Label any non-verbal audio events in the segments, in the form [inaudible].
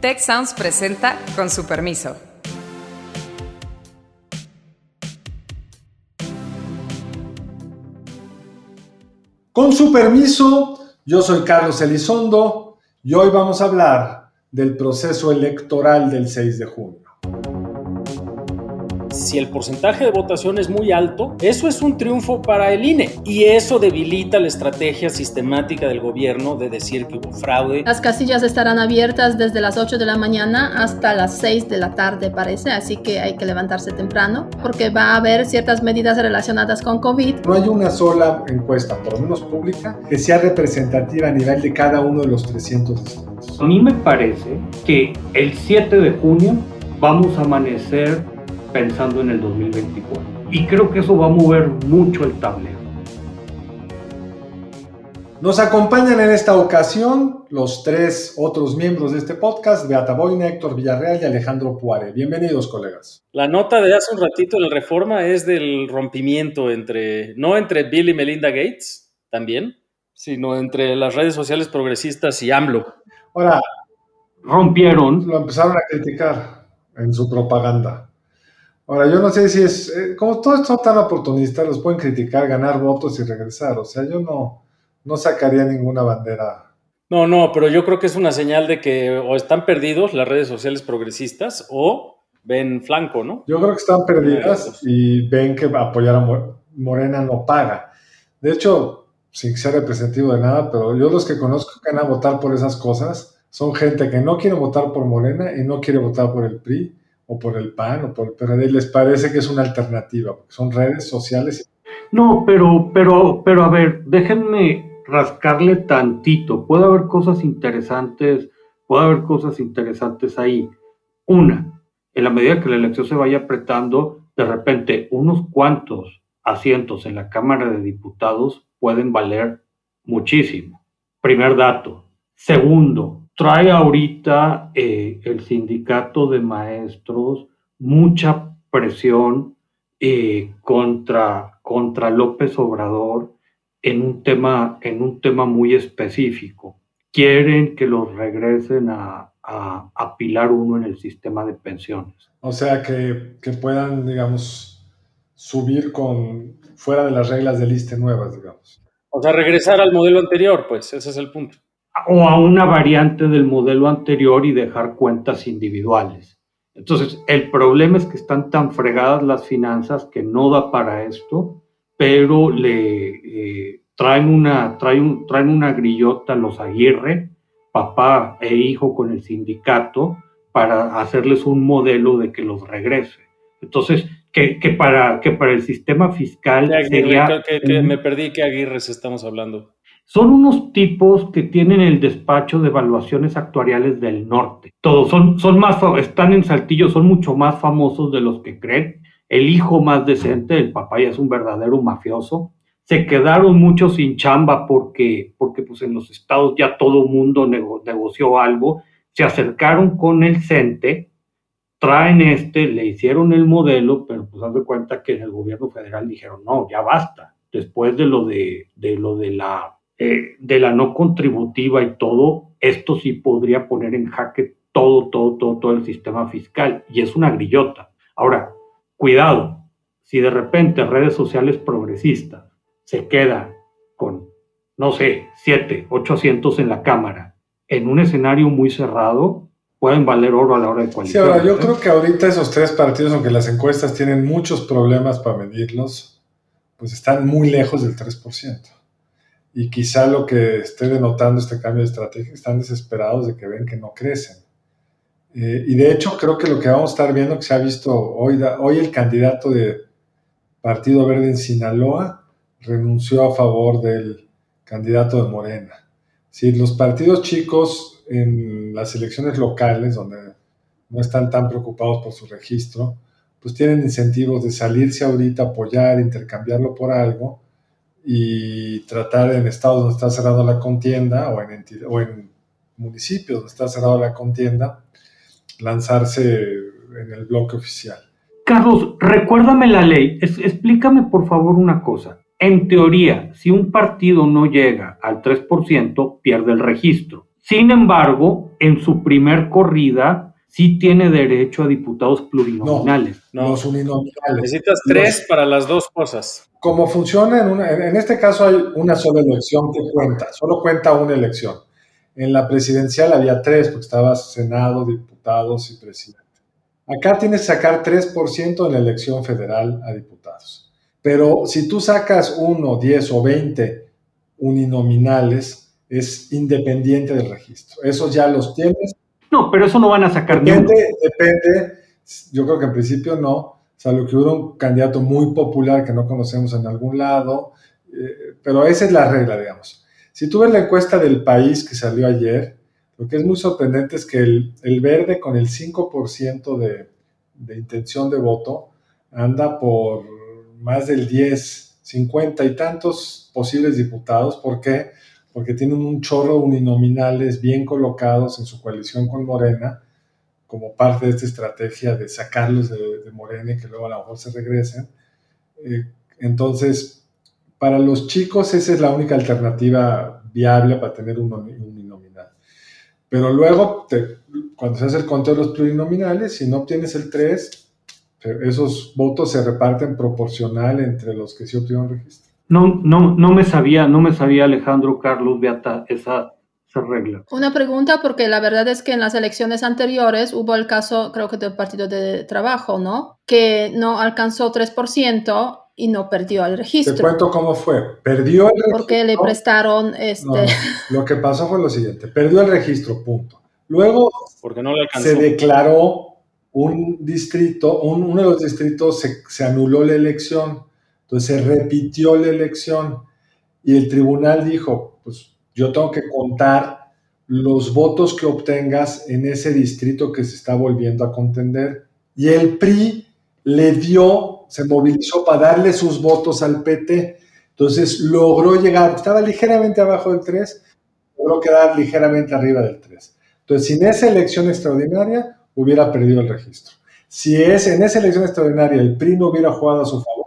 Tech Sounds presenta con su permiso. Con su permiso, yo soy Carlos Elizondo y hoy vamos a hablar del proceso electoral del 6 de junio si el porcentaje de votación es muy alto, eso es un triunfo para el INE y eso debilita la estrategia sistemática del gobierno de decir que hubo fraude. Las casillas estarán abiertas desde las 8 de la mañana hasta las 6 de la tarde, parece, así que hay que levantarse temprano porque va a haber ciertas medidas relacionadas con COVID. No hay una sola encuesta, por lo menos pública, que sea representativa a nivel de cada uno de los 300 estados. A mí me parece que el 7 de junio vamos a amanecer pensando en el 2024. Y creo que eso va a mover mucho el tablero. Nos acompañan en esta ocasión los tres otros miembros de este podcast, Beata Boina, Héctor Villarreal y Alejandro Puare. Bienvenidos, colegas. La nota de hace un ratito en la reforma es del rompimiento entre, no entre Bill y Melinda Gates, también, sino entre las redes sociales progresistas y AMLO. Ahora, rompieron. Lo empezaron a criticar en su propaganda. Ahora, yo no sé si es, eh, como todos son tan oportunistas, los pueden criticar, ganar votos y regresar. O sea, yo no, no sacaría ninguna bandera. No, no, pero yo creo que es una señal de que o están perdidos las redes sociales progresistas o ven flanco, ¿no? Yo creo que están perdidas y ven que apoyar a Morena no paga. De hecho, sin ser representativo de nada, pero yo los que conozco que van a votar por esas cosas son gente que no quiere votar por Morena y no quiere votar por el PRI o por el PAN o por el les parece que es una alternativa, porque son redes sociales. No, pero, pero, pero a ver, déjenme rascarle tantito. Puede haber cosas interesantes, puede haber cosas interesantes ahí. Una, en la medida que la elección se vaya apretando, de repente unos cuantos asientos en la Cámara de Diputados pueden valer muchísimo. Primer dato. Segundo, trae ahorita eh, el sindicato de maestros mucha presión eh, contra, contra López Obrador en un, tema, en un tema muy específico. Quieren que los regresen a, a, Pilar 1 en el sistema de pensiones. O sea, que, que, puedan, digamos, subir con fuera de las reglas de lista nuevas, digamos. O sea, regresar al modelo anterior, pues, ese es el punto o a una variante del modelo anterior y dejar cuentas individuales. Entonces, el problema es que están tan fregadas las finanzas que no da para esto, pero le eh, traen, una, traen, traen una grillota los Aguirre, papá e hijo con el sindicato, para hacerles un modelo de que los regrese. Entonces, que, que para, que para el sistema fiscal sería... Que, me perdí, ¿qué Aguirres estamos hablando? Son unos tipos que tienen el despacho de evaluaciones actuariales del norte. Todos son, son más, están en Saltillo, son mucho más famosos de los que creen. El hijo más decente, el papá ya es un verdadero mafioso. Se quedaron muchos sin chamba porque, porque pues en los estados ya todo mundo negoció algo. Se acercaron con el CENTE, traen este, le hicieron el modelo, pero pues haz de cuenta que en el gobierno federal dijeron, no, ya basta. Después de lo de, de lo de la eh, de la no contributiva y todo, esto sí podría poner en jaque todo, todo, todo, todo el sistema fiscal y es una grillota. Ahora, cuidado, si de repente redes sociales progresistas se queda con, no sé, siete, ocho asientos en la Cámara, en un escenario muy cerrado, pueden valer oro a la hora de coalición. Sí, ahora yo creo que ahorita esos tres partidos, aunque las encuestas tienen muchos problemas para medirlos, pues están muy lejos del 3% y quizá lo que esté denotando este cambio de estrategia, están desesperados de que ven que no crecen. Eh, y de hecho creo que lo que vamos a estar viendo, que se ha visto hoy, hoy el candidato de Partido Verde en Sinaloa renunció a favor del candidato de Morena. Si los partidos chicos en las elecciones locales, donde no están tan preocupados por su registro, pues tienen incentivos de salirse ahorita, apoyar, intercambiarlo por algo, y tratar en estados donde está cerrada la contienda o en, o en municipios donde está cerrada la contienda, lanzarse en el bloque oficial. Carlos, recuérdame la ley. explícame por favor una cosa. En teoría, si un partido no llega al 3%, pierde el registro. Sin embargo, en su primer corrida sí tiene derecho a diputados plurinominales. No, los uninominales. Necesitas tres para las dos cosas. Como funciona, en, en este caso hay una sola elección que cuenta, solo cuenta una elección. En la presidencial había tres, porque estaba Senado, diputados y presidente. Acá tienes que sacar 3% en la elección federal a diputados. Pero si tú sacas 1, 10 o 20 uninominales, es independiente del registro. Esos ya los tienes. No, pero eso no van a sacar Depende, depende. Yo creo que en principio no, salvo que hubiera un candidato muy popular que no conocemos en algún lado, eh, pero esa es la regla, digamos. Si tú ves la encuesta del país que salió ayer, lo que es muy sorprendente es que el, verde con el 5% de, de intención de voto anda por más del 10, 50 y tantos posibles diputados. ¿Por qué? Porque tienen un chorro uninominales bien colocados en su coalición con Morena, como parte de esta estrategia de sacarlos de, Morena y que luego a lo mejor se regresen. Eh, entonces, para los chicos esa es la única alternativa viable para tener un uninominal. Pero luego, cuando se hace el conteo de los plurinominales, si no obtienes el 3, esos votos se reparten proporcional entre los que sí obtuvieron registro. No, no, no me sabía, no me sabía Alejandro Carlos Beata esa, esa regla. Una pregunta, porque la verdad es que en las elecciones anteriores hubo el caso, creo que del Partido de Trabajo, ¿no? Que no alcanzó 3% y no perdió el registro. Te cuento cómo fue. Perdió el registro. Porque le prestaron este. Lo que pasó fue lo siguiente: perdió el registro, punto. Luego Porque no le se declaró un distrito, uno de los distritos se, se anuló la elección, entonces se repitió la elección y el tribunal dijo: Pues yo tengo que contar los votos que obtengas en ese distrito que se está volviendo a contender. Y el PRI le dio, se movilizó para darle sus votos al PT. Entonces logró llegar, estaba ligeramente abajo del 3, logró quedar ligeramente arriba del 3. Entonces, sin esa elección extraordinaria, hubiera perdido el registro. Si es en esa elección extraordinaria el PRI no hubiera jugado a su favor,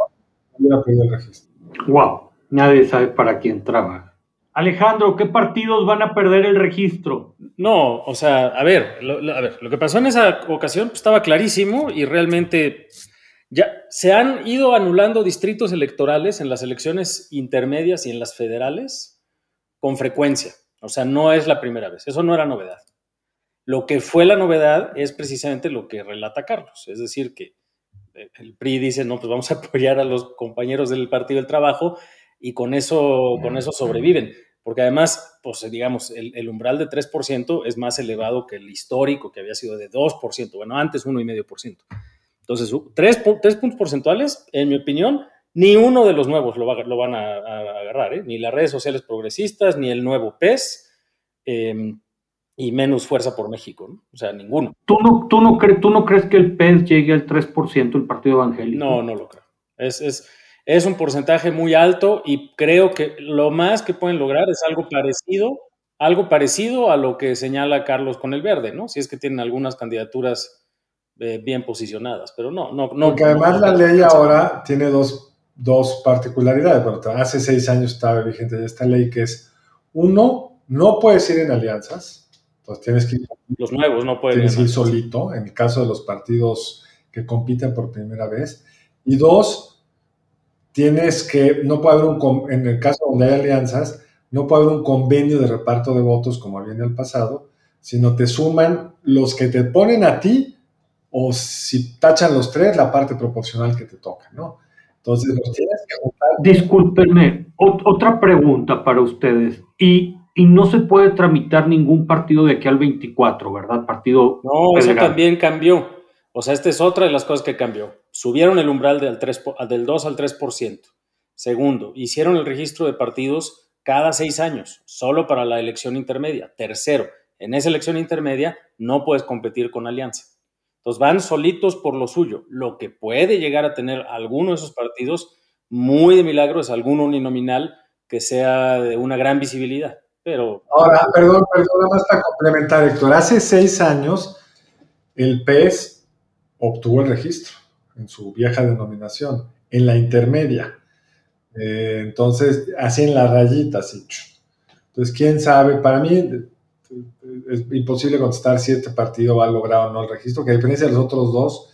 el registro. Wow, nadie sabe para quién trabaja. Alejandro, ¿qué partidos van a perder el registro? No, o sea, a ver, lo, a ver, lo que pasó en esa ocasión pues, estaba clarísimo y realmente ya se han ido anulando distritos electorales en las elecciones intermedias y en las federales con frecuencia. O sea, no es la primera vez. Eso no era novedad. Lo que fue la novedad es precisamente lo que relata Carlos. Es decir, que el PRI dice, no, pues vamos a apoyar a los compañeros del Partido del Trabajo y con eso, con eso sobreviven. Porque además, pues digamos, el, umbral de 3% es más elevado que el histórico, que había sido de 2%. Bueno, antes 1,5%. Entonces, tres, puntos porcentuales, en mi opinión, ni uno de los nuevos lo, van a, agarrar, ¿eh? ni las redes sociales progresistas, ni el nuevo PES, em, y menos Fuerza por México, ¿no? o sea, ninguno. ¿Tú no, tú, no ¿Tú no crees que el PES llegue al 3% el Partido Evangélico? No, no lo creo. Es, es, es un porcentaje muy alto y creo que lo más que pueden lograr es algo parecido, algo parecido a lo que señala Carlos con el verde, ¿no? Si es que tienen algunas candidaturas eh, bien posicionadas, pero no, no, no. Porque además la ley ahora tiene dos, dos particularidades. Bueno, hace seis años estaba vigente esta ley que es, uno, no puedes ir en alianzas, entonces tienes que ir. Los nuevos no pueden ir solito, en el caso de los partidos que compiten por primera vez. Y dos, tienes que, no puede haber un, en el caso donde hay alianzas, no puede haber un convenio de reparto de votos como había en el pasado, sino te suman los que te ponen a ti o si tachan los tres, la parte proporcional que te toca, ¿no? Entonces los tienes que juntar. Discúlpenme, otra pregunta para ustedes. Y, y, no se puede tramitar ningún partido de aquí al 24, ¿verdad? Partido. No, eso también cambió. O sea, esta es otra de las cosas que cambió. Subieron el umbral del, 3, del 2 al 3%. Segundo, hicieron el registro de partidos cada seis años, solo para la elección intermedia. Tercero, en esa elección intermedia no puedes competir con alianza. Entonces van solitos por lo suyo. Lo que puede llegar a tener alguno de esos partidos, muy de milagro, es alguno uninominal que sea de una gran visibilidad. Pero. Ahora, perdón, perdón, nada más para complementar, Héctor. Hace seis años el PES obtuvo el registro en su vieja denominación, en la intermedia. Eh, entonces, así en las rayitas, Entonces, quién sabe, para mí es imposible contestar si este partido ha logrado o no el registro, que a diferencia de los otros dos,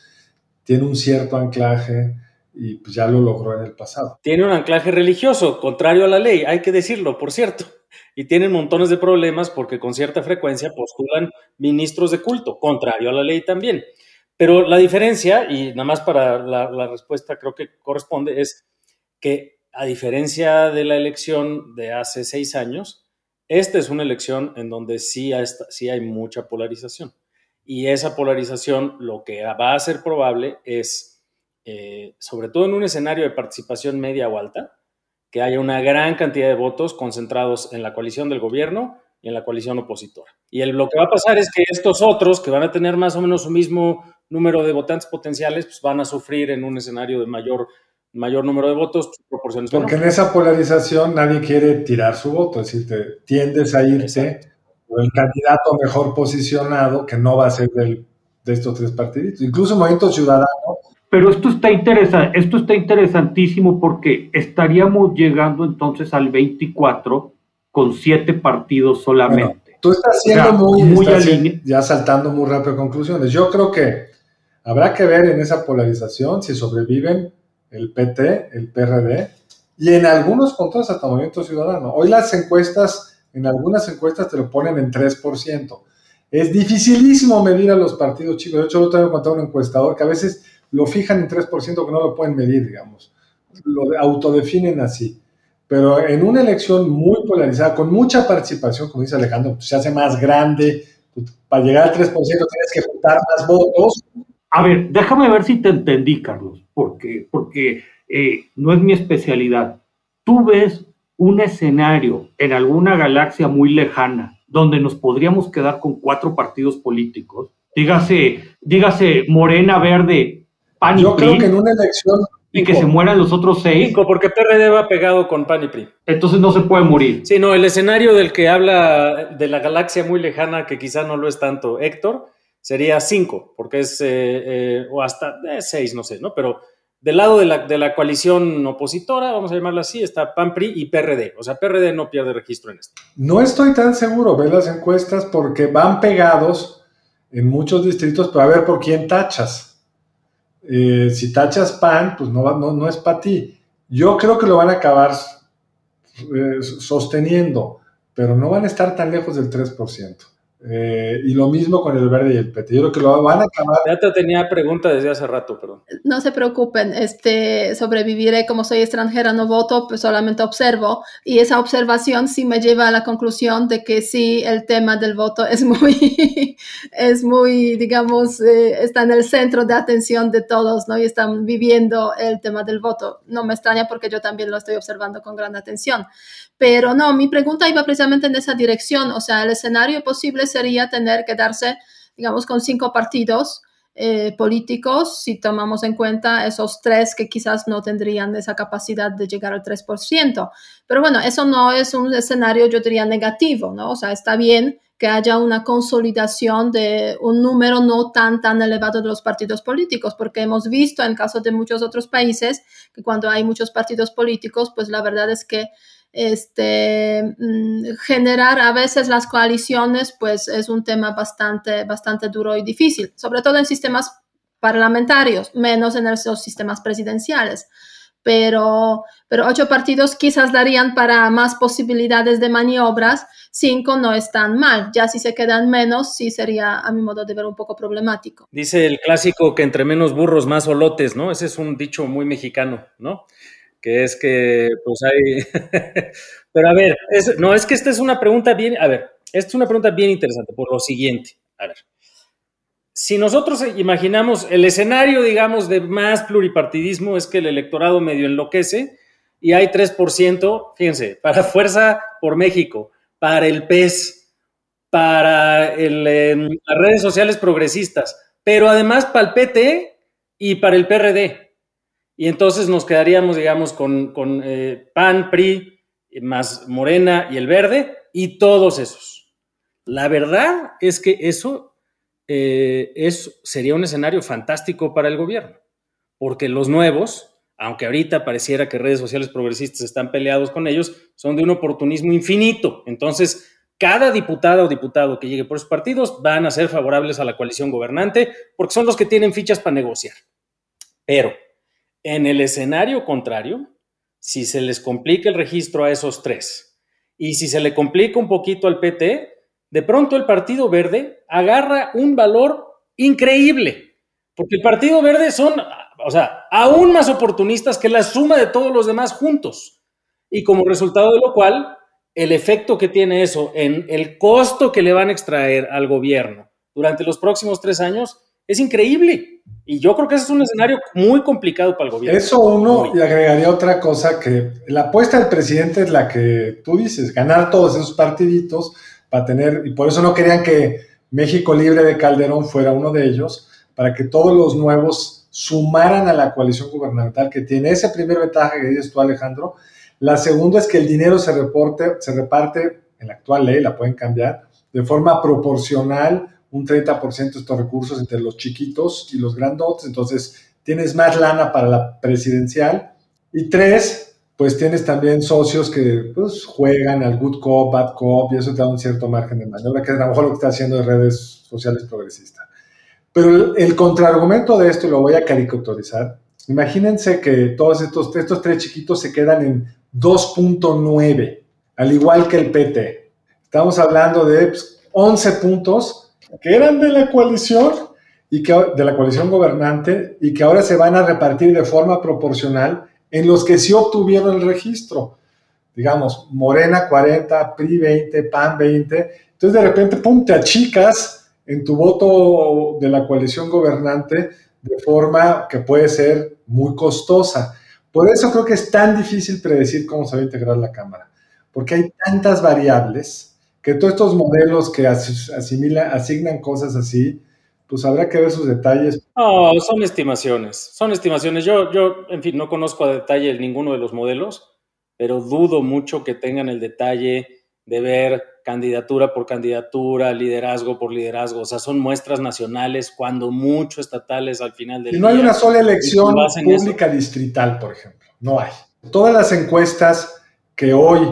tiene un cierto anclaje y pues ya lo logró en el pasado. Tiene un anclaje religioso, contrario a la ley, hay que decirlo, por cierto. Y tienen montones de problemas porque con cierta frecuencia postulan ministros de culto, contrario a la ley también. Pero la diferencia, y nada más para la, respuesta creo que corresponde, es que a diferencia de la elección de hace seis años, esta es una elección en donde sí sí hay mucha polarización. Y esa polarización lo que va a ser probable es, eh, sobre todo en un escenario de participación media o alta, que haya una gran cantidad de votos concentrados en la coalición del gobierno y en la coalición opositora. Y el, lo que va a pasar es que estos otros, que van a tener más o menos su mismo número de votantes potenciales, pues van a sufrir en un escenario de mayor mayor número de votos, proporciones. Porque en esa polarización nadie quiere tirar su voto, es decir, te, tiendes a irse por el candidato mejor posicionado que no va a ser del, de estos tres partidos, incluso Movimiento Ciudadano. Pero esto está, interesante, esto está interesantísimo porque estaríamos llegando entonces al 24 con siete partidos solamente. tú estás siendo muy, muy ya saltando muy rápido conclusiones. Yo creo que habrá que ver en esa polarización si sobreviven el PT, el PRD, y en algunos controles hasta Movimiento Ciudadano. Hoy las encuestas, en algunas encuestas te lo ponen en 3%. Es dificilísimo medir a los partidos chicos. De hecho, lo tengo contado un encuestador que a veces lo fijan en 3% que no lo pueden medir, digamos. Lo autodefinen así. Pero en una elección muy polarizada, con mucha participación, como dice Alejandro, pues, se hace más grande. Pues, para llegar al 3% tienes que juntar más votos a ver, déjame ver si te entendí, Carlos, porque, porque eh, no es mi especialidad. Tú ves un escenario en alguna galaxia muy lejana donde nos podríamos quedar con cuatro partidos políticos, dígase, dígase Morena, Verde, PAN y Yo creo que en una elección y que se mueran los otros seis. porque PRD va pegado con PAN y PRI. Entonces no se puede morir. Sí, no, el escenario del que habla de la galaxia muy lejana, que quizá no lo es tanto Héctor, sería 5, porque es, eh, eh, o hasta 6, eh, no sé, ¿no? Pero del lado de la, de la, coalición opositora, vamos a llamarla así, está PAN, PRI y PRD. O sea, PRD no pierde registro en esto. No estoy tan seguro, ve las encuestas, porque van pegados en muchos distritos, pero a ver por quién tachas. Si tachas PAN, pues no, no, es para ti. Yo creo que lo van a acabar sosteniendo, pero no van a estar tan lejos del 3%. Eh, y lo mismo con el verde y el PT. Yo creo que lo van a acabar. Ya te tenía pregunta desde hace rato, perdón. No se preocupen, este, sobreviviré como soy extranjera, no voto, pues solamente observo. Y esa observación sí me lleva a la conclusión de que sí, el tema del voto es muy, [laughs] es muy, digamos, eh, está en el centro de atención de todos, ¿no? Y están viviendo el tema del voto. No me extraña porque yo también lo estoy observando con gran atención. Pero no, mi pregunta iba precisamente en esa dirección. O sea, el escenario posible sería tener que darse, digamos, con cinco partidos eh, políticos, si tomamos en cuenta esos tres que quizás no tendrían esa capacidad de llegar al 3%. Pero bueno, eso no es un escenario, yo diría, negativo, ¿no? O sea, está bien que haya una consolidación de un número no tan, tan elevado de los partidos políticos, porque hemos visto en caso de muchos otros países que cuando hay muchos partidos políticos, pues la verdad es que este, mm, generar a veces las coaliciones, pues es un tema bastante, bastante duro y difícil, sobre todo en sistemas parlamentarios, menos en esos sistemas presidenciales. Pero, pero ocho partidos quizás darían para más posibilidades de maniobras, cinco no están mal. Ya si se quedan menos, sí sería, a mi modo de ver, un poco problemático. Dice el clásico que entre menos burros, más olotes, ¿no? Ese es un dicho muy mexicano, ¿no? Que es que pues hay... [laughs] Pero a ver, no, es que esta es una pregunta bien, a ver, esta es una pregunta bien interesante por lo siguiente, a ver. Si nosotros imaginamos el escenario, digamos, de más pluripartidismo es que el electorado medio enloquece y hay 3%, fíjense, para Fuerza por México, para el PES, para em, las redes sociales progresistas, pero además para el PT y para el PRD. Y entonces nos quedaríamos, digamos, con, eh, PAN, PRI, más Morena y el Verde, y todos esos. La verdad es que eso, eh, sería un escenario fantástico para el gobierno, porque los nuevos, aunque ahorita pareciera que redes sociales progresistas están peleados con ellos, son de un oportunismo infinito. Entonces, cada diputada o diputado que llegue por esos partidos van a ser favorables a la coalición gobernante porque son los que tienen fichas para negociar. Pero en el escenario contrario, si se les complica el registro a esos tres y si se le complica un poquito al PT, de pronto el Partido Verde agarra un valor increíble, porque el Partido Verde son, o sea, aún más oportunistas que la suma de todos los demás juntos. Y como resultado de lo cual, el efecto que tiene eso en el costo que le van a extraer al gobierno durante los próximos tres años es increíble. Y yo creo que ese es un escenario muy complicado para el gobierno. Eso uno, y agregaría otra cosa, que la apuesta del presidente es la que tú dices, ganar todos esos partiditos para tener, y por eso no querían que México Libre de Calderón fuera uno de ellos, para que todos los nuevos sumaran a la coalición gubernamental que tiene ese primer ventaja que dices tú, Alejandro. La segunda es que el dinero se, reporte, se reparte, en la actual ley la pueden cambiar, de forma proporcional, un 30% de estos recursos entre los chiquitos y los grandotes, entonces tienes más lana para la presidencial. Y tres, pues tienes también socios que pues, juegan al good cop, bad cop, y eso te da un cierto margen de maniobra, que es a lo mejor lo que está haciendo en redes sociales progresistas. Pero el, contraargumento de esto, y lo voy a caricaturizar, imagínense que todos estos, estos tres chiquitos se quedan en 2.9, al igual que el PT. Estamos hablando de 11 pues, puntos que eran de la coalición y que de la coalición gobernante y que ahora se van a repartir de forma proporcional en los que sí obtuvieron el registro. Digamos, Morena 40, PRI 20, PAN 20. Entonces de repente, pum, te achicas en tu voto de la coalición gobernante de forma que puede ser muy costosa. Por eso creo que es tan difícil predecir cómo se va a integrar la Cámara, porque hay tantas variables que todos estos modelos que asimila, asignan cosas así, pues habrá que ver sus detalles. No, son estimaciones, son estimaciones. Yo, yo, en fin, no conozco a detalle ninguno de los modelos, pero dudo mucho que tengan el detalle de ver candidatura por candidatura, liderazgo por liderazgo. O sea, son muestras nacionales, cuando mucho estatales al final del y no hay una sola elección pública distrital, por ejemplo. No hay. Todas las encuestas que hoy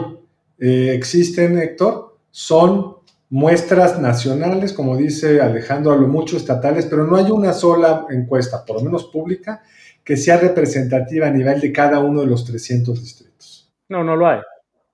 eh, existen, Héctor, son muestras nacionales, como dice Alejandro, a lo mucho estatales, pero no hay una sola encuesta, por lo menos pública, que sea representativa a nivel de cada uno de los 300 distritos. No, no lo hay,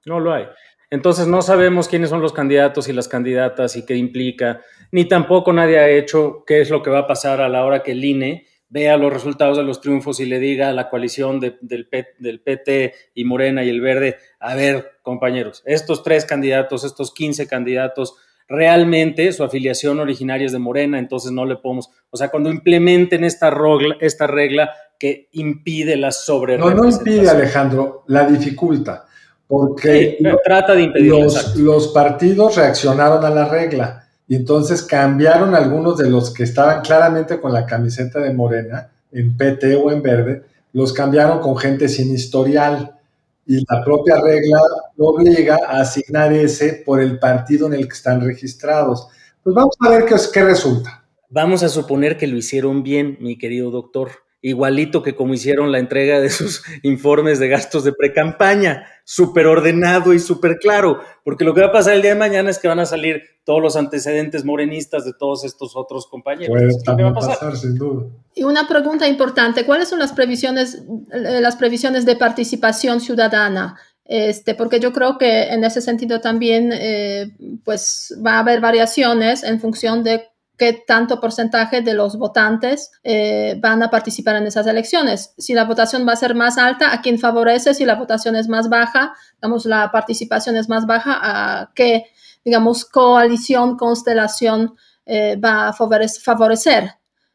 no lo hay. Entonces no sabemos quiénes son los candidatos y las candidatas y qué implica, ni tampoco nadie ha hecho qué es lo que va a pasar a la hora que el INE vea los resultados de los triunfos y le diga a la coalición del, del PT y Morena y el Verde, a ver, compañeros, estos tres candidatos, estos 15 candidatos, realmente su afiliación originaria es de Morena, entonces no le podemos, o sea, cuando implementen esta regla, esta regla que impide la sobre No, no impide, Alejandro, la dificulta, porque trata de impedir los, los partidos reaccionaron a la regla y entonces cambiaron algunos de los que estaban claramente con la camiseta de Morena, en PT o en verde, los cambiaron con gente sin historial. Y la propia regla obliga a asignar ese por el partido en el que están registrados. Pues vamos a ver qué, qué resulta. Vamos a suponer que lo hicieron bien, mi querido doctor igualito que como hicieron la entrega de sus [laughs] informes de gastos de precampaña, súper ordenado y súper claro, porque lo que va a pasar el día de mañana es que van a salir todos los antecedentes morenistas de todos estos otros compañeros. Puede va a pasar? sin duda. Y una pregunta importante, ¿cuáles son las previsiones, eh, las previsiones de participación ciudadana? Este, porque yo creo que en ese sentido también eh, pues va a haber variaciones en función de qué tanto porcentaje de los votantes eh, van a participar en esas elecciones. Si la votación va a ser más alta, ¿a quién favorece? Si la votación es más baja, digamos, la participación es más baja, ¿a qué, digamos, coalición, constelación eh, va a favorecer?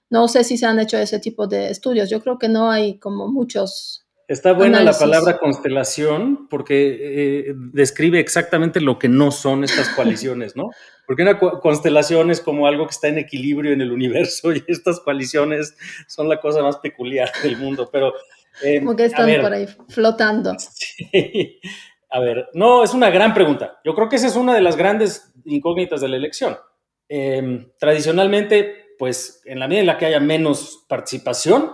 No sé si se han hecho ese tipo de estudios. Yo creo que no hay como muchos Está buena la palabra constelación porque eh, describe exactamente lo que no son estas coaliciones, ¿no? Porque una constelación es como algo que está en equilibrio en el universo [laughs] y estas coaliciones son la cosa más peculiar del mundo, pero... Eh, como que están por ahí flotando. [laughs] Sí. A ver, no, es una gran pregunta. Yo creo que esa es una de las grandes incógnitas de la elección. Em, tradicionalmente, pues en la medida en la que haya menos participación,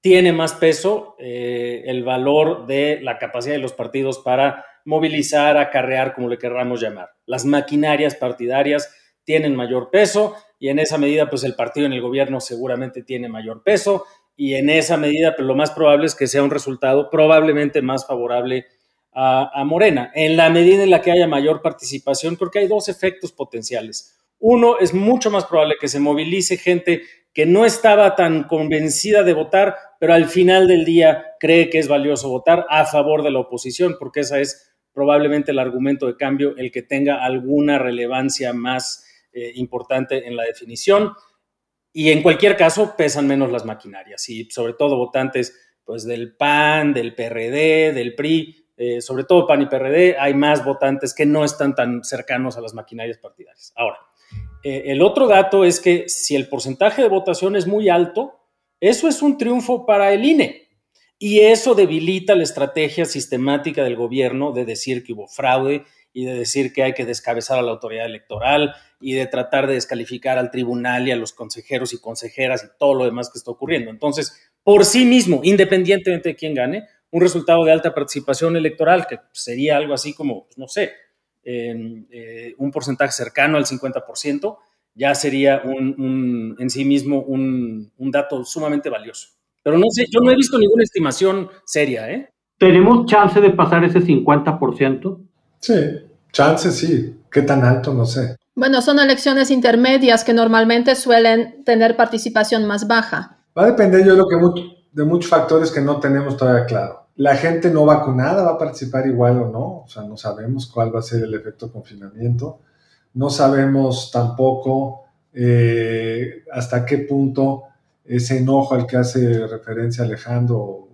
tiene más peso eh, el valor de la capacidad de los partidos para movilizar, acarrear, como le querramos llamar. Las maquinarias partidarias tienen mayor peso y en esa medida, pues el partido en el gobierno seguramente tiene mayor peso y en esa medida, pues lo más probable es que sea un resultado probablemente más favorable a, a Morena. En la medida en la que haya mayor participación, creo que hay dos efectos potenciales. Uno, es mucho más probable que se movilice gente que no estaba tan convencida de votar, pero al final del día cree que es valioso votar a favor de la oposición, porque esa es probablemente el argumento de cambio, el que tenga alguna relevancia más eh, importante en la definición. Y en cualquier caso, pesan menos las maquinarias y sobre todo votantes pues, del PAN, del PRD, del PRI, eh, sobre todo PAN y PRD, hay más votantes que no están tan cercanos a las maquinarias partidarias. Ahora, eh, el otro dato es que si el porcentaje de votación es muy alto, eso es un triunfo para el INE. Y eso debilita la estrategia sistemática del gobierno de decir que hubo fraude y de decir que hay que descabezar a la autoridad electoral y de tratar de descalificar al tribunal y a los consejeros y consejeras y todo lo demás que está ocurriendo. Entonces, por sí mismo, independientemente de quién gane, un resultado de alta participación electoral, que sería algo así como, pues, no sé, eh, un porcentaje cercano al 50%, ya sería un, en sí mismo un, un, dato sumamente valioso. Pero no sé, yo no he visto ninguna estimación seria. ¿eh? ¿Tenemos chance de pasar ese 50%? Sí, chance sí. ¿Qué tan alto? No sé. Bueno, son elecciones intermedias que normalmente suelen tener participación más baja. Va a depender, yo creo que de muchos factores que no tenemos todavía claro. La gente no vacunada va a participar igual o no, o sea, no sabemos cuál va a ser el efecto confinamiento. No sabemos tampoco eh, hasta qué punto ese enojo al que hace referencia Alejandro,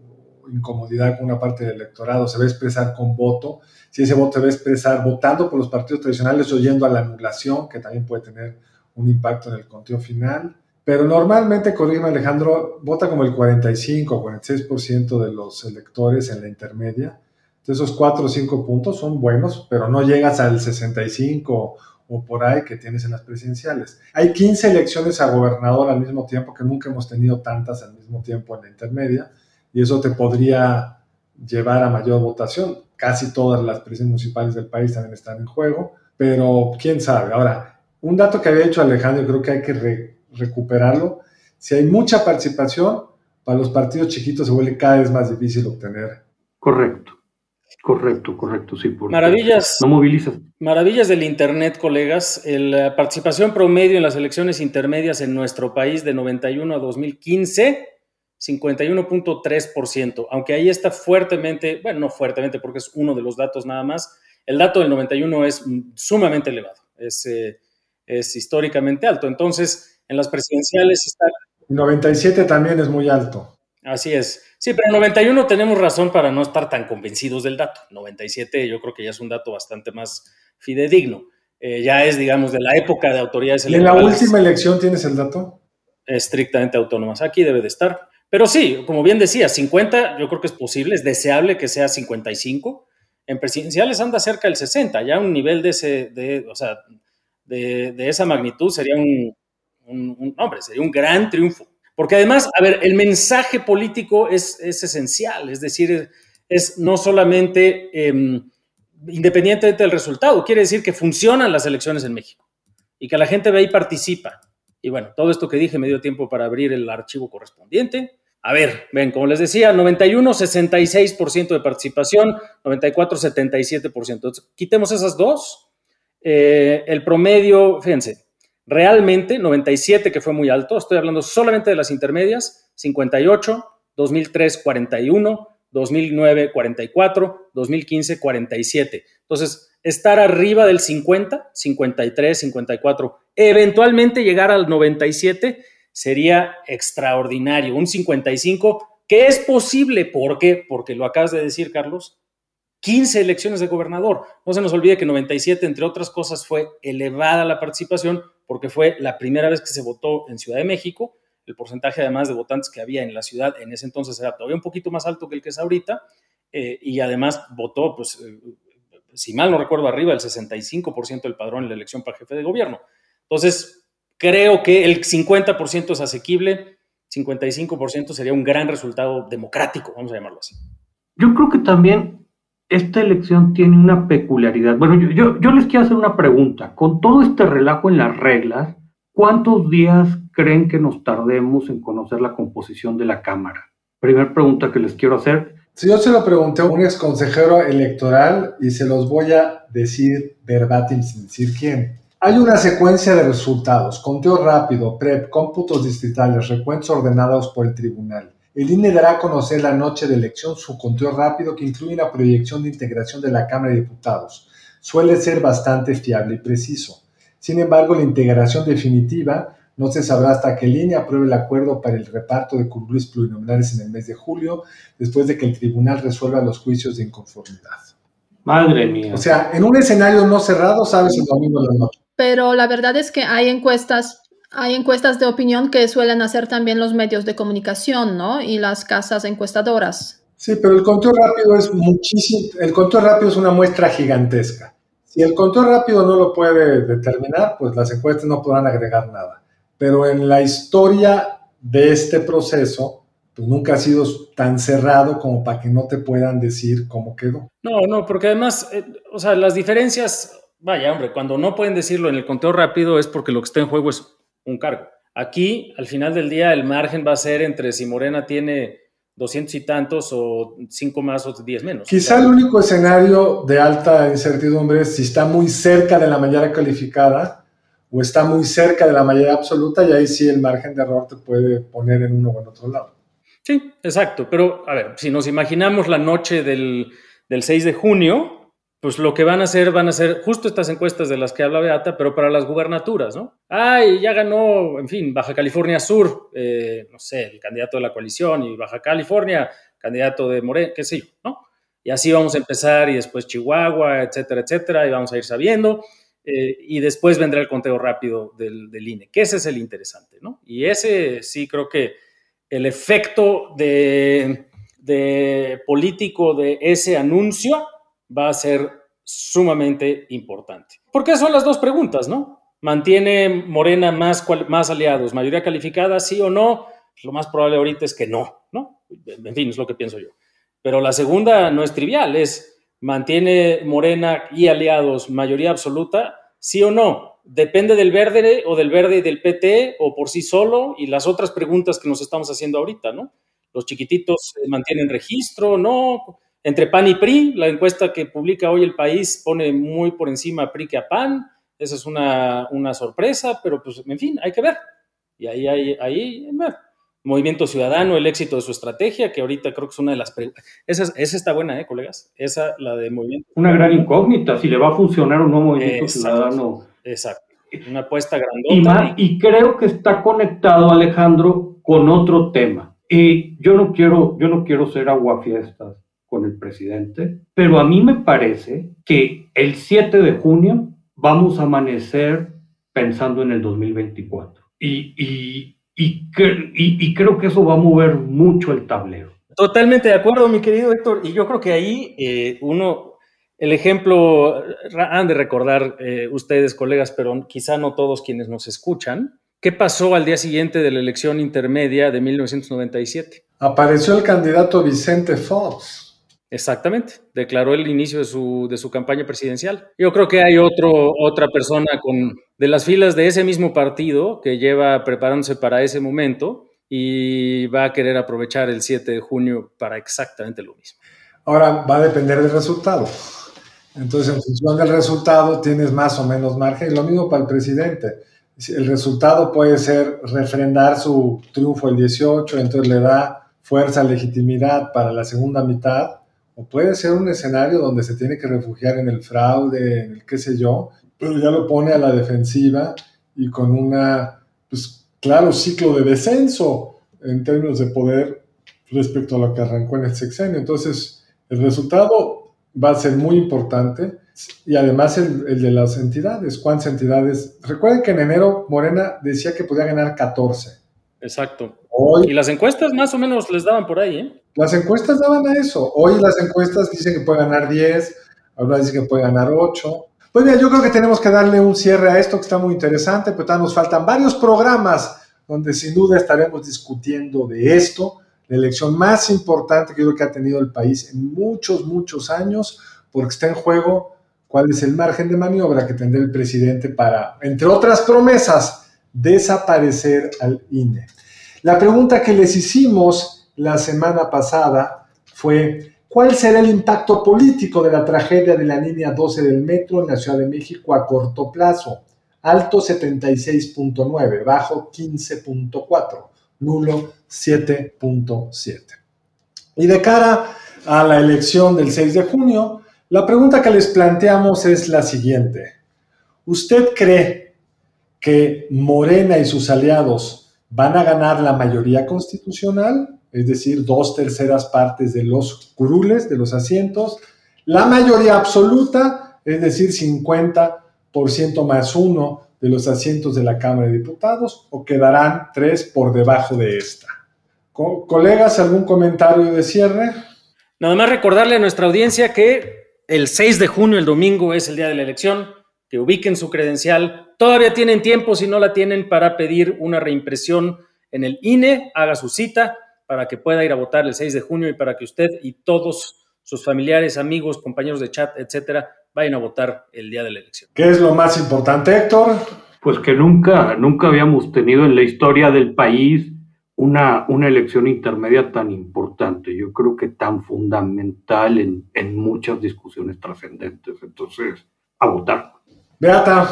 incomodidad con una parte del electorado, se va a expresar con voto. Si ese voto se va a expresar votando por los partidos tradicionales o yendo a la anulación, que también puede tener un impacto en el conteo final. Pero normalmente, corrígeme Alejandro, vota como el 45 o 46% de los electores en la intermedia. Entonces, esos 4 o 5 puntos son buenos, pero no llegas al 65 o por ahí que tienes en las presidenciales. Hay 15 elecciones a gobernador al mismo tiempo, que nunca hemos tenido tantas al mismo tiempo en la intermedia, y eso te podría llevar a mayor votación. Casi todas las presidencias municipales del país también están en juego, pero quién sabe. Ahora, un dato que había hecho Alejandro, creo que hay que recuperarlo. Si hay mucha participación, para los partidos chiquitos se vuelve cada vez más difícil obtener. Correcto. Correcto, correcto, sí. Maravillas. No movilizas. Maravillas del Internet, colegas. La participación promedio en las elecciones intermedias en nuestro país de 91 a 2015, 51.3%. Aunque ahí está fuertemente, bueno, no fuertemente porque es uno de los datos nada más, el dato del 91 es sumamente elevado, es, eh, es históricamente alto. Entonces, en las presidenciales está... 97 también es muy alto. Así es. Sí, pero en 91 tenemos razón para no estar tan convencidos del dato. 97 yo creo que ya es un dato bastante más fidedigno. Eh, ya es, digamos, de la época de autoridades. ¿Y en la última elección tienes el dato? Estrictamente autónomas. Aquí debe de estar. Pero sí, como bien decía, 50 yo creo que es posible, es deseable que sea 55. En presidenciales anda cerca del 60, ya un nivel de ese, de, o sea, de, de esa magnitud sería un, un, un, hombre, sería un gran triunfo. Porque además, a ver, el mensaje político es, es esencial, es decir, es, no solamente eh, independientemente del resultado, quiere decir que funcionan las elecciones en México y que la gente ve y participa. Y bueno, todo esto que dije me dio tiempo para abrir el archivo correspondiente. A ver, ven, como les decía, 91, 66% de participación, 94, 77%. Entonces, quitemos esas dos. Eh, el promedio, fíjense, Realmente, 97, que fue muy alto, estoy hablando solamente de las intermedias, 58, 2003, 41, 2009, 44, 2015, 47. Entonces, estar arriba del 50, 53, 54, eventualmente llegar al 97 sería extraordinario. Un 55, que es posible, ¿por qué? Porque lo acabas de decir, Carlos, 15 elecciones de gobernador. No se nos olvide que 97, entre otras cosas, fue elevada la participación porque fue la primera vez que se votó en Ciudad de México. El porcentaje además de votantes que había en la ciudad en ese entonces era todavía un poquito más alto que el que es ahorita. Eh, y además votó, pues, eh, si mal no recuerdo, arriba del 65% del padrón en la elección para jefe de gobierno. Entonces, creo que el 50% es asequible, 55% sería un gran resultado democrático, vamos a llamarlo así. Yo creo que también esta elección tiene una peculiaridad. Bueno, yo, yo, les quiero hacer una pregunta. Con todo este relajo en las reglas, ¿cuántos días creen que nos tardemos en conocer la composición de la Cámara? Primera pregunta que les quiero hacer. Si yo se lo pregunté a un ex consejero electoral y se los voy a decir verbatim sin decir quién. Hay una secuencia de resultados, conteo rápido, PREP, cómputos distritales, recuentos ordenados por el tribunal. El INE dará a conocer la noche de elección su conteo rápido que incluye una proyección de integración de la Cámara de Diputados. Suele ser bastante fiable y preciso. Sin embargo, la integración definitiva no se sabrá hasta que el INE apruebe el acuerdo para el reparto de curules plurinominales en el mes de julio, después de que el tribunal resuelva los juicios de inconformidad. Madre mía. O sea, en un escenario no cerrado, sabes el domingo de la noche. Pero la verdad es que hay encuestas hay encuestas de opinión que suelen hacer también los medios de comunicación, ¿no? Y las casas encuestadoras. Sí, pero el conteo rápido es muchísimo, el conteo rápido es una muestra gigantesca. Si el conteo rápido no lo puede determinar, pues las encuestas no podrán agregar nada. Pero en la historia de este proceso, pues nunca ha sido tan cerrado como para que no te puedan decir cómo quedó. No, no, porque además, eh, o sea, las diferencias, vaya, hombre, cuando no pueden decirlo en el conteo rápido es porque lo que está en juego es un cargo. Aquí, al final del día, el margen va a ser entre si Morena tiene 200 y tantos o 5 más o 10 menos. Quizá el único escenario de alta incertidumbre es si está muy cerca de la mayoría calificada o está muy cerca de la mayoría absoluta y ahí sí el margen de error te puede poner en uno o en otro lado. Sí, exacto. Pero, a ver, si nos imaginamos la noche del, del 6 de junio, pues lo que van a hacer, van a ser justo estas encuestas de las que habla Beata, pero para las gubernaturas, ¿no? Ay, ya ganó, en fin, Baja California Sur, eh, no sé, el candidato de la coalición, y Baja California, candidato de Moreno, qué sé yo, ¿no? Y así vamos a empezar, y después Chihuahua, etcétera, etcétera, y vamos a ir sabiendo, eh, y después vendrá el conteo rápido del, del, INE, que ese es el interesante, ¿no? Y ese sí creo que el efecto de, de político de ese anuncio va a ser sumamente importante. Porque son las dos preguntas, ¿no? ¿Mantiene Morena más, más aliados? ¿Mayoría calificada, sí o no? Lo más probable ahorita es que no, ¿no? En fin, es lo que pienso yo. Pero la segunda no es trivial, es ¿mantiene Morena y aliados mayoría absoluta? ¿Sí o no? Depende del verde o del verde y del PT o por sí solo y las otras preguntas que nos estamos haciendo ahorita, ¿no? Los chiquititos mantienen registro, ¿no? Entre PAN y PRI, la encuesta que publica hoy el país pone muy por encima a PRI que a PAN. Esa es una, sorpresa, pero pues, en fin, hay que ver. Y ahí, ahí, ahí, Movimiento Ciudadano, el éxito de su estrategia, que ahorita creo que es una de las preguntas. Esa, esa, está buena, ¿eh, colegas? Esa, la de Movimiento. Una gran incógnita, si le va a funcionar o no Movimiento Ciudadano. Exacto. Una apuesta grandota. Y, y creo que está conectado, Alejandro, con otro tema. Y yo no quiero, yo no quiero ser aguafiestas con el presidente, pero a mí me parece que el 7 de junio vamos a amanecer pensando en el 2024. Y, y, y, y, creo que eso va a mover mucho el tablero. Totalmente de acuerdo, mi querido Héctor. Y yo creo que ahí eh, uno, el ejemplo, han de recordar eh, ustedes, colegas, pero quizá no todos quienes nos escuchan. ¿Qué pasó al día siguiente de la elección intermedia de 1997? Apareció el candidato Vicente Fox. Exactamente, declaró el inicio de su, de su campaña presidencial. Yo creo que hay otro, otra persona con, de las filas de ese mismo partido que lleva preparándose para ese momento y va a querer aprovechar el 7 de junio para exactamente lo mismo. Ahora va a depender del resultado. Entonces, en función del resultado, tienes más o menos margen. Lo mismo para el presidente. El resultado puede ser refrendar su triunfo el 18, entonces le da fuerza, legitimidad para la segunda mitad o puede ser un escenario donde se tiene que refugiar en el fraude, en el qué sé yo, pero ya lo pone a la defensiva y con una, pues claro, ciclo de descenso en términos de poder respecto a lo que arrancó en el sexenio. Entonces, el resultado va a ser muy importante y además el, el, de las entidades. ¿Cuántas entidades? Recuerden que en enero Morena decía que podía ganar 14. Exacto y las encuestas más o menos les daban por ahí, ¿eh? Las encuestas daban a eso. Hoy las encuestas dicen que puede ganar 10, ahora dicen que puede ganar 8. Pues bien, yo creo que tenemos que darle un cierre a esto que está muy interesante, pero todavía nos faltan varios programas donde sin duda estaremos discutiendo de esto. la elección más importante que yo creo que ha tenido el país en muchos, muchos años, porque está en juego cuál es el margen de maniobra que tendrá el presidente para, entre otras promesas, desaparecer al INE. La pregunta que les hicimos la semana pasada fue, ¿cuál será el impacto político de la tragedia de la línea 12 del metro en la Ciudad de México a corto plazo? Alto 76.9, bajo 15.4, nulo 7.7. Y de cara a la elección del 6 de junio, la pregunta que les planteamos es la siguiente. ¿Usted cree que Morena y sus aliados van a ganar la mayoría constitucional? Es decir, dos terceras partes de los curules, de los asientos. La mayoría absoluta, es decir, 50 más uno de los asientos de la Cámara de Diputados o quedarán tres por debajo de esta. colegas, ¿algún comentario de cierre? Nada más recordarle a nuestra audiencia que el 6 de junio, el domingo, es el día de la elección, que ubiquen su credencial. Todavía tienen tiempo, si no la tienen, para pedir una reimpresión en el INE, haga su cita para que pueda ir a votar el 6 de junio y para que usted y todos sus familiares, amigos, compañeros de chat, etcétera, vayan a votar el día de la elección. ¿Qué es lo más importante, Héctor? Pues que nunca, nunca habíamos tenido en la historia del país una, una elección intermedia tan importante, yo creo que tan fundamental en, en muchas discusiones trascendentes. Entonces, a votar. Beata.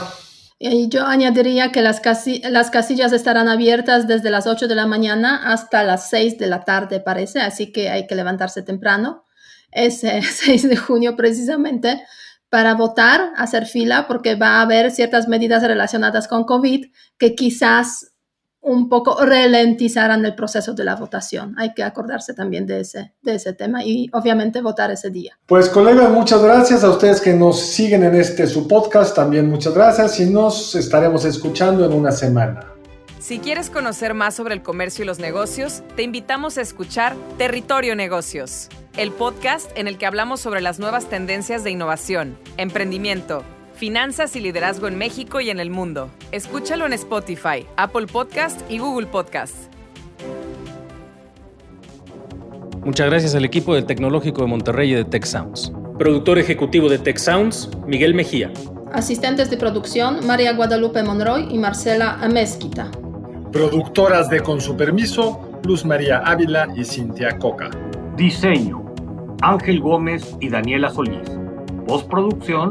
Y yo añadiría que las, las casillas estarán abiertas desde las 8 de la mañana hasta las 6 de la tarde, parece, así que hay que levantarse temprano. Ese [laughs] 6 de junio precisamente para votar, hacer fila, porque va a haber ciertas medidas relacionadas con COVID que quizás un poco ralentizarán el proceso de la votación. Hay que acordarse también de ese, de ese tema y obviamente votar ese día. Pues colegas, muchas gracias a ustedes que nos siguen en este su podcast. También muchas gracias y nos estaremos escuchando en una semana. Si quieres conocer más sobre el comercio y los negocios, te invitamos a escuchar Territorio Negocios el podcast en el que hablamos sobre las nuevas tendencias de innovación, emprendimiento, finanzas y liderazgo en México y en el mundo. Escúchalo en Spotify, Apple Podcast y Google Podcast. Muchas gracias al equipo del Tecnológico de Monterrey y de Tech Sounds. Productor ejecutivo de Tech Sounds, Miguel Mejía. Asistentes de producción, María Guadalupe Monroy y Marcela Amezquita. Productoras de Con su permiso, Luz María Ávila y Cintia Coca. Diseño, Ángel Gómez y Daniela Solís. Postproducción,